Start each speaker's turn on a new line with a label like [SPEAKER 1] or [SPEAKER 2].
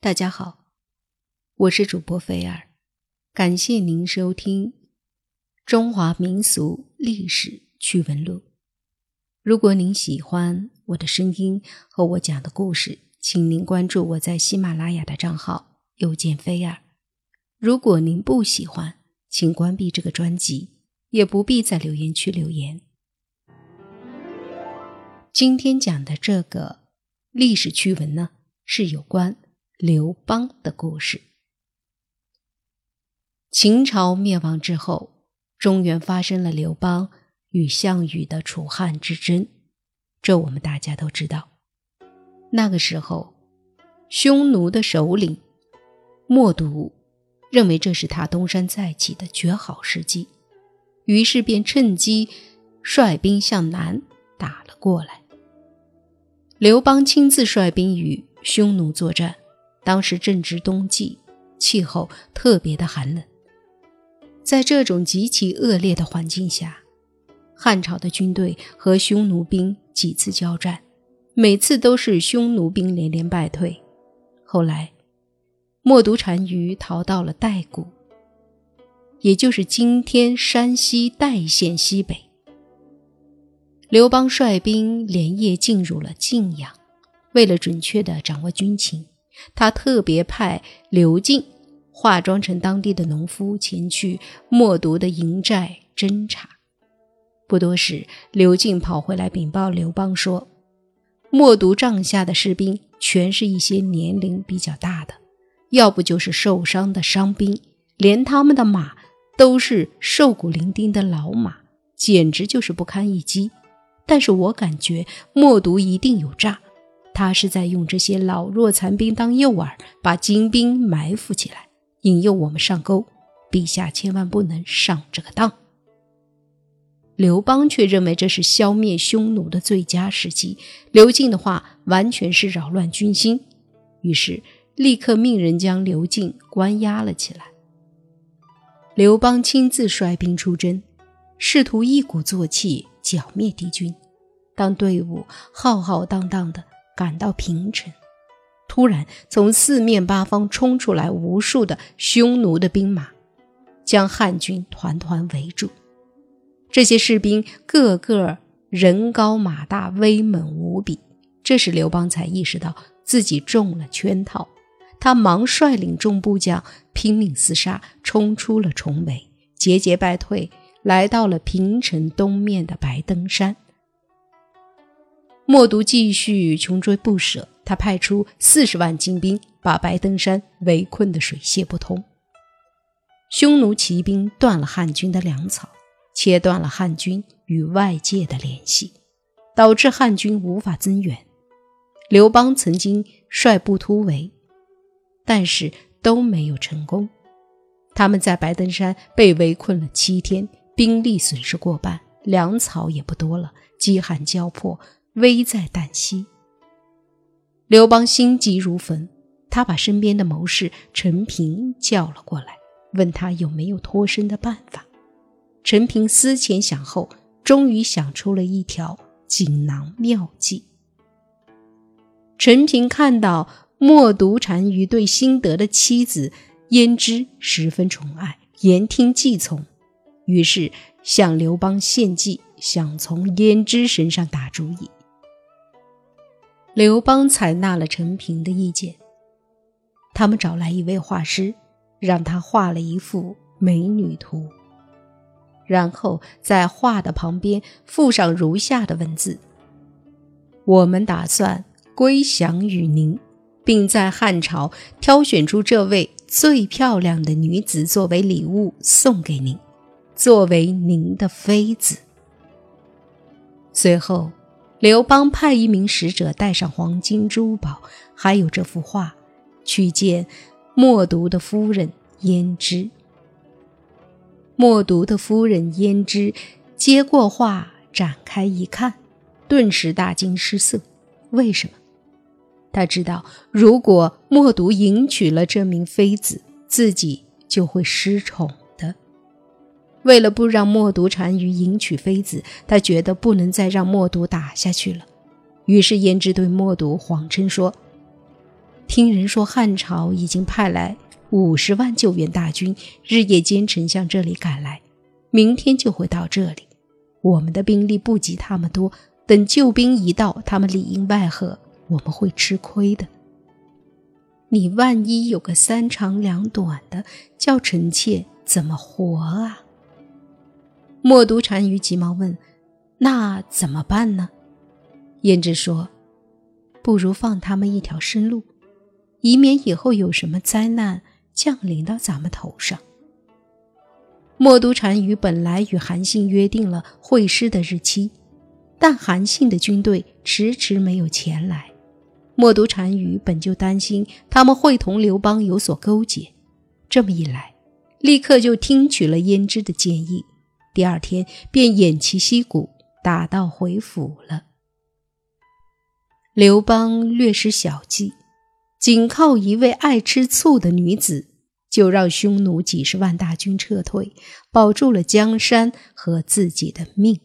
[SPEAKER 1] 大家好，我是主播菲儿，感谢您收听《中华民俗历史趣闻录》。如果您喜欢我的声音和我讲的故事，请您关注我在喜马拉雅的账号“又见菲儿”。如果您不喜欢，请关闭这个专辑，也不必在留言区留言。今天讲的这个历史趣闻呢，是有关。刘邦的故事。秦朝灭亡之后，中原发生了刘邦与项羽的楚汉之争，这我们大家都知道。那个时候，匈奴的首领冒毒认为这是他东山再起的绝好时机，于是便趁机率兵向南打了过来。刘邦亲自率兵与匈奴作战。当时正值冬季，气候特别的寒冷。在这种极其恶劣的环境下，汉朝的军队和匈奴兵几次交战，每次都是匈奴兵连连败退。后来，冒毒单于逃到了代谷，也就是今天山西代县西北。刘邦率兵连夜进入了晋阳，为了准确地掌握军情。他特别派刘进化妆成当地的农夫前去冒毒的营寨侦查。不多时，刘进跑回来禀报刘邦说：“冒毒帐下的士兵全是一些年龄比较大的，要不就是受伤的伤兵，连他们的马都是瘦骨伶仃的老马，简直就是不堪一击。但是我感觉默读一定有诈。”他是在用这些老弱残兵当诱饵，把精兵埋伏起来，引诱我们上钩。陛下千万不能上这个当。刘邦却认为这是消灭匈奴的最佳时机。刘进的话完全是扰乱军心，于是立刻命人将刘进关押了起来。刘邦亲自率兵出征，试图一鼓作气剿灭敌军。当队伍浩浩荡荡的。赶到平城，突然从四面八方冲出来无数的匈奴的兵马，将汉军团团围住。这些士兵个个人高马大，威猛无比。这时刘邦才意识到自己中了圈套，他忙率领众部将拼命厮杀，冲出了重围，节节败退，来到了平城东面的白登山。冒毒继续穷追不舍，他派出四十万精兵，把白登山围困得水泄不通。匈奴骑兵断了汉军的粮草，切断了汉军与外界的联系，导致汉军无法增援。刘邦曾经率部突围，但是都没有成功。他们在白登山被围困了七天，兵力损失过半，粮草也不多了，饥寒交迫。危在旦夕，刘邦心急如焚，他把身边的谋士陈平叫了过来，问他有没有脱身的办法。陈平思前想后，终于想出了一条锦囊妙计。陈平看到冒毒单于对辛德的妻子胭脂十分宠爱，言听计从，于是向刘邦献计，想从胭脂身上打主意。刘邦采纳了陈平的意见，他们找来一位画师，让他画了一幅美女图，然后在画的旁边附上如下的文字：“我们打算归降于您，并在汉朝挑选出这位最漂亮的女子作为礼物送给您，作为您的妃子。”随后。刘邦派一名使者带上黄金珠宝，还有这幅画，去见冒毒的夫人胭脂。冒毒的夫人胭脂接过画，展开一看，顿时大惊失色。为什么？他知道，如果冒毒迎娶了这名妃子，自己就会失宠。为了不让默毒单于迎娶妃子，他觉得不能再让默毒打下去了。于是胭脂对默毒谎称说：“听人说汉朝已经派来五十万救援大军，日夜兼程向这里赶来，明天就会到这里。我们的兵力不及他们多，等救兵一到，他们里应外合，我们会吃亏的。你万一有个三长两短的，叫臣妾怎么活啊？默读单于急忙问：“那怎么办呢？”胭脂说：“不如放他们一条生路，以免以后有什么灾难降临到咱们头上。”默读单于本来与韩信约定了会师的日期，但韩信的军队迟迟没有前来。默读单于本就担心他们会同刘邦有所勾结，这么一来，立刻就听取了胭脂的建议。第二天便偃旗息鼓，打道回府了。刘邦略施小计，仅靠一位爱吃醋的女子。就让匈奴几十万大军撤退，保住了江山和自己的命。